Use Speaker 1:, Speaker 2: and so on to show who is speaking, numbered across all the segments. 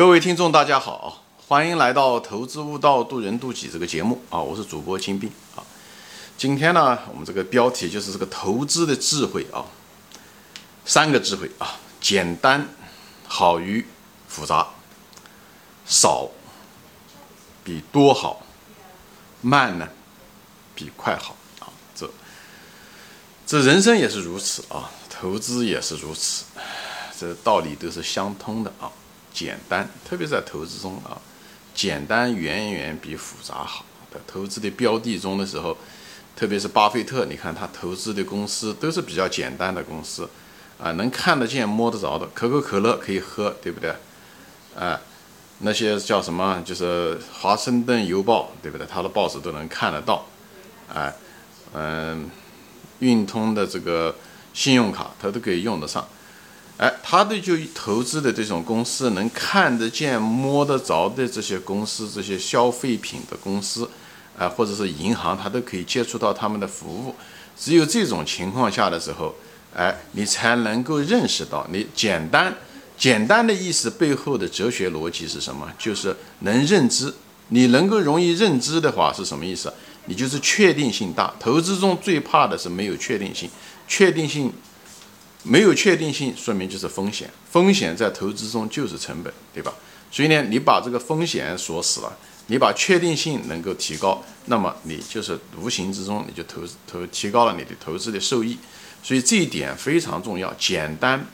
Speaker 1: 各位听众，大家好，欢迎来到《投资悟道，渡人渡己》这个节目啊，我是主播金兵啊。今天呢，我们这个标题就是这个投资的智慧啊，三个智慧啊，简单好于复杂，少比多好，慢呢比快好啊。这这人生也是如此啊，投资也是如此，这道理都是相通的啊。简单，特别在投资中啊，简单远远比复杂好。在投资的标的中的时候，特别是巴菲特，你看他投资的公司都是比较简单的公司，啊，能看得见、摸得着的，可口可乐可以喝，对不对？啊，那些叫什么？就是《华盛顿邮报》，对不对？他的报纸都能看得到，啊，嗯，运通的这个信用卡，他都可以用得上。哎，他对就投资的这种公司，能看得见、摸得着的这些公司，这些消费品的公司，啊，或者是银行，他都可以接触到他们的服务。只有这种情况下的时候，哎，你才能够认识到，你简单、简单的意思背后的哲学逻辑是什么？就是能认知。你能够容易认知的话是什么意思？你就是确定性大。投资中最怕的是没有确定性，确定性。没有确定性，说明就是风险。风险在投资中就是成本，对吧？所以呢，你把这个风险锁死了，你把确定性能够提高，那么你就是无形之中你就投投提高了你的投资的收益。所以这一点非常重要，简单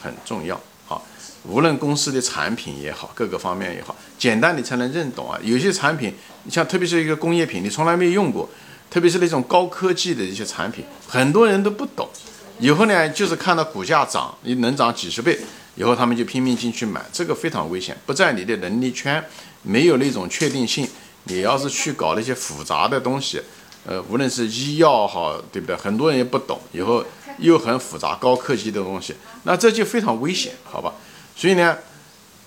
Speaker 1: 很重要啊。无论公司的产品也好，各个方面也好，简单你才能认懂啊。有些产品，你像特别是一个工业品，你从来没用过，特别是那种高科技的一些产品，很多人都不懂。以后呢，就是看到股价涨，你能涨几十倍，以后他们就拼命进去买，这个非常危险，不在你的能力圈，没有那种确定性。你要是去搞那些复杂的东西，呃，无论是医药好，对不对？很多人也不懂，以后又很复杂、高科技的东西，那这就非常危险，好吧？所以呢，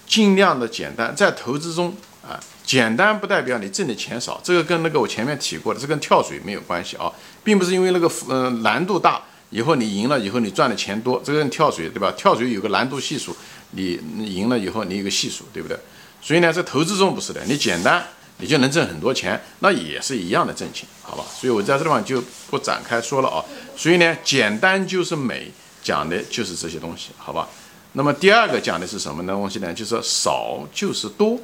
Speaker 1: 尽量的简单，在投资中啊，简单不代表你挣的钱少，这个跟那个我前面提过的，这跟跳水没有关系啊，并不是因为那个呃难度大。以后你赢了以后你赚的钱多，这个人跳水对吧？跳水有个难度系数，你赢了以后你有个系数，对不对？所以呢，在投资中不是的，你简单你就能挣很多钱，那也是一样的挣钱，好吧？所以我在这地方就不展开说了啊。所以呢，简单就是美，讲的就是这些东西，好吧？那么第二个讲的是什么呢？东西呢？就是少就是多，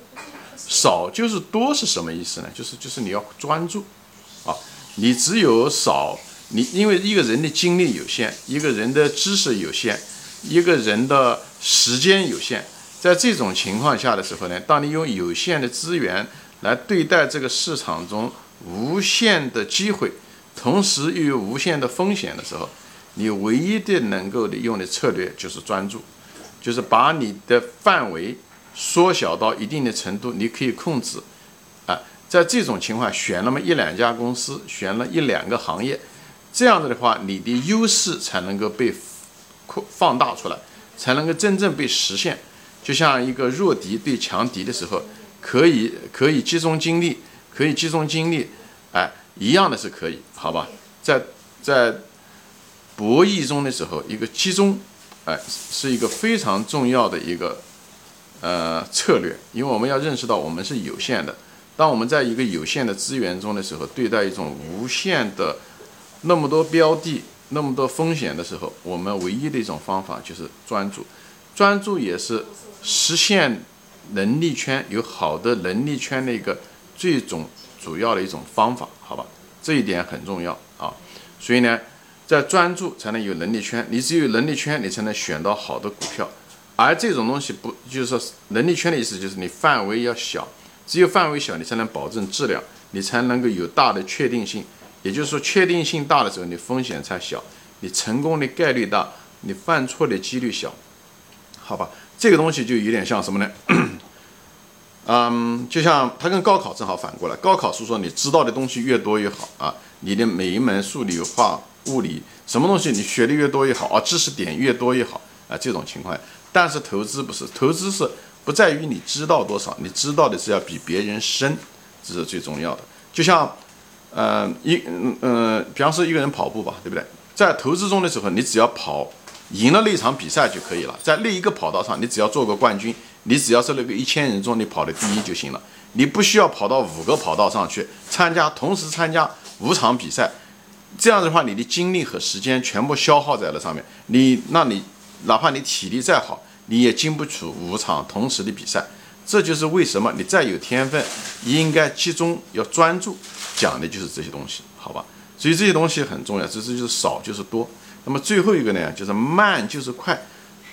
Speaker 1: 少就是多是什么意思呢？就是就是你要专注啊，你只有少。你因为一个人的精力有限，一个人的知识有限，一个人的时间有限，在这种情况下的时候呢，当你用有限的资源来对待这个市场中无限的机会，同时又有无限的风险的时候，你唯一的能够的用的策略就是专注，就是把你的范围缩小到一定的程度，你可以控制，啊，在这种情况选那么一两家公司，选了一两个行业。这样子的话，你的优势才能够被扩放大出来，才能够真正被实现。就像一个弱敌对强敌的时候，可以可以集中精力，可以集中精力，哎，一样的是可以，好吧？在在博弈中的时候，一个集中，哎，是一个非常重要的一个呃策略，因为我们要认识到我们是有限的。当我们在一个有限的资源中的时候，对待一种无限的。那么多标的，那么多风险的时候，我们唯一的一种方法就是专注。专注也是实现能力圈有好的能力圈的一个最总主要的一种方法，好吧？这一点很重要啊。所以呢，在专注才能有能力圈，你只有能力圈，你才能选到好的股票。而这种东西不就是说能力圈的意思，就是你范围要小，只有范围小，你才能保证质量，你才能够有大的确定性。也就是说，确定性大的时候，你风险才小，你成功的概率大，你犯错的几率小，好吧？这个东西就有点像什么呢？嗯，就像它跟高考正好反过来，高考是说你知道的东西越多越好啊，你的每一门数理化、物理什么东西你学的越多越好啊，知识点越多越好啊，这种情况。但是投资不是，投资是不在于你知道多少，你知道的是要比别人深，这是最重要的。就像。呃，一嗯嗯，比方说一个人跑步吧，对不对？在投资中的时候，你只要跑赢了那场比赛就可以了。在那一个跑道上，你只要做个冠军，你只要是那个一千人中你跑的第一就行了，你不需要跑到五个跑道上去参加，同时参加五场比赛，这样的话你的精力和时间全部消耗在了上面，你那你哪怕你体力再好，你也经不起五场同时的比赛。这就是为什么你再有天分，应该集中要专注，讲的就是这些东西，好吧？所以这些东西很重要，这是就是少就是多。那么最后一个呢，就是慢就是快，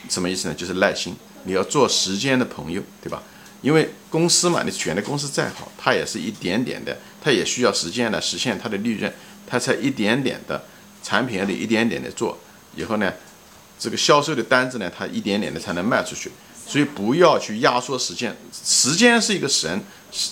Speaker 1: 什么意思呢？就是耐心，你要做时间的朋友，对吧？因为公司嘛，你选的公司再好，它也是一点点的，它也需要时间来实现它的利润，它才一点点的产品得一点点的做，以后呢，这个销售的单子呢，它一点点的才能卖出去。所以不要去压缩时间，时间是一个神，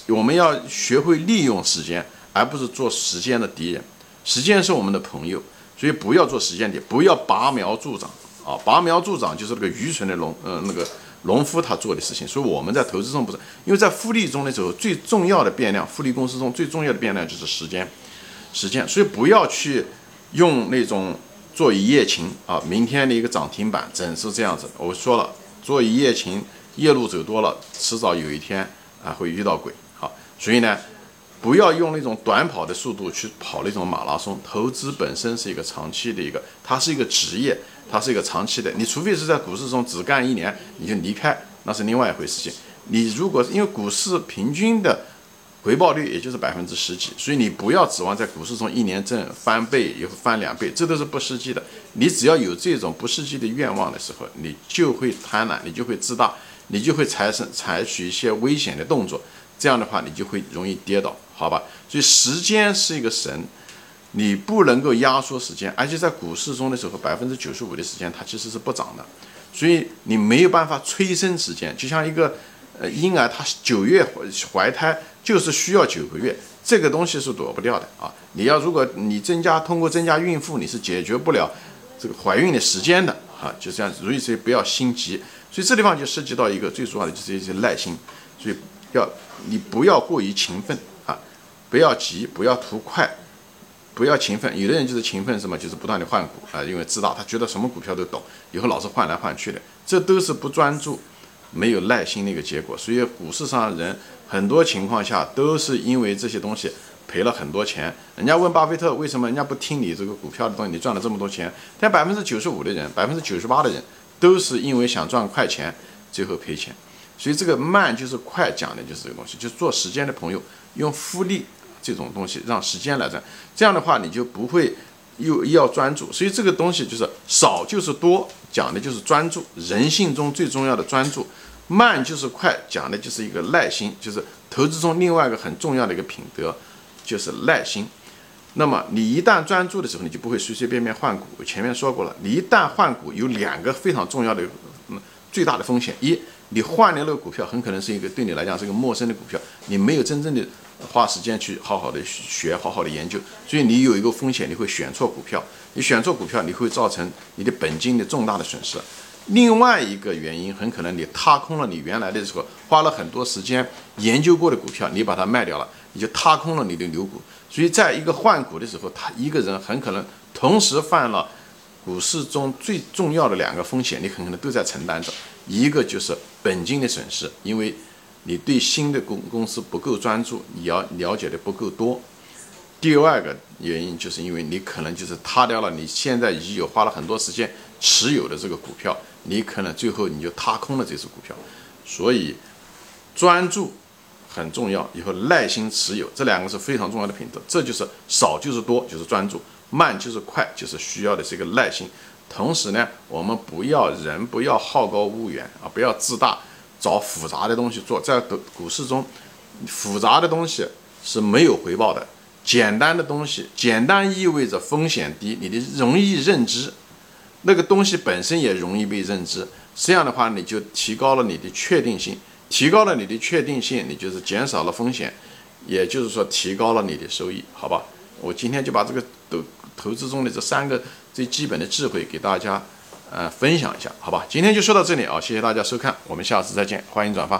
Speaker 1: 我们要学会利用时间，而不是做时间的敌人。时间是我们的朋友，所以不要做时间敌，不要拔苗助长啊！拔苗助长就是那个愚蠢的农，呃，那个农夫他做的事情。所以我们在投资中不是，因为在复利中的时候，最重要的变量，复利公司中最重要的变量就是时间，时间。所以不要去用那种做一夜情啊，明天的一个涨停板，整是这样子。我说了。做一夜情，夜路走多了，迟早有一天啊会遇到鬼。好，所以呢，不要用那种短跑的速度去跑那种马拉松。投资本身是一个长期的一个，它是一个职业，它是一个长期的。你除非是在股市中只干一年你就离开，那是另外一回事情。你如果因为股市平均的。回报率也就是百分之十几，所以你不要指望在股市中一年挣翻倍以后翻两倍，这都是不实际的。你只要有这种不实际的愿望的时候，你就会贪婪，你就会自大，你就会产生采取一些危险的动作。这样的话，你就会容易跌倒，好吧？所以时间是一个神，你不能够压缩时间，而且在股市中的时候，百分之九十五的时间它其实是不涨的，所以你没有办法催生时间，就像一个。呃，婴儿他九月怀怀胎就是需要九个月，这个东西是躲不掉的啊！你要如果你增加通过增加孕妇，你是解决不了这个怀孕的时间的啊！就这样，所以所以不要心急。所以这地方就涉及到一个最重要的就是一些耐心，所以要你不要过于勤奋啊，不要急，不要图快，不要勤奋。有的人就是勤奋什么，就是不断的换股啊，因为知道他觉得什么股票都懂，以后老是换来换去的，这都是不专注。没有耐心的一个结果，所以股市上人很多情况下都是因为这些东西赔了很多钱。人家问巴菲特为什么人家不听你这个股票的东西，你赚了这么多钱？但百分之九十五的人，百分之九十八的人都是因为想赚快钱，最后赔钱。所以这个慢就是快，讲的就是这个东西，就是做时间的朋友，用复利这种东西让时间来赚，这样的话你就不会又要专注。所以这个东西就是少就是多。讲的就是专注，人性中最重要的专注，慢就是快，讲的就是一个耐心，就是投资中另外一个很重要的一个品德，就是耐心。那么你一旦专注的时候，你就不会随随便便换股。我前面说过了，你一旦换股，有两个非常重要的、嗯最大的风险：一，你换的那个股票很可能是一个对你来讲是一个陌生的股票，你没有真正的花时间去好好的学、好好的研究，所以你有一个风险，你会选错股票。你选错股票，你会造成你的本金的重大的损失。另外一个原因，很可能你踏空了你原来的时候花了很多时间研究过的股票，你把它卖掉了，你就踏空了你的牛股。所以，在一个换股的时候，他一个人很可能同时犯了股市中最重要的两个风险，你很可能都在承担着。一个就是本金的损失，因为你对新的公公司不够专注，你要了解的不够多。第二个原因就是因为你可能就是踏掉了你现在已经有花了很多时间持有的这个股票，你可能最后你就踏空了这只股票，所以专注很重要，以后耐心持有这两个是非常重要的品质，这就是少就是多，就是专注，慢就是快，就是需要的这个耐心。同时呢，我们不要人不要好高骛远啊，不要自大，找复杂的东西做，在股股市中，复杂的东西是没有回报的。简单的东西，简单意味着风险低，你的容易认知，那个东西本身也容易被认知。这样的话，你就提高了你的确定性，提高了你的确定性，你就是减少了风险，也就是说提高了你的收益，好吧？我今天就把这个投投资中的这三个最基本的智慧给大家呃分享一下，好吧？今天就说到这里啊，谢谢大家收看，我们下次再见，欢迎转发。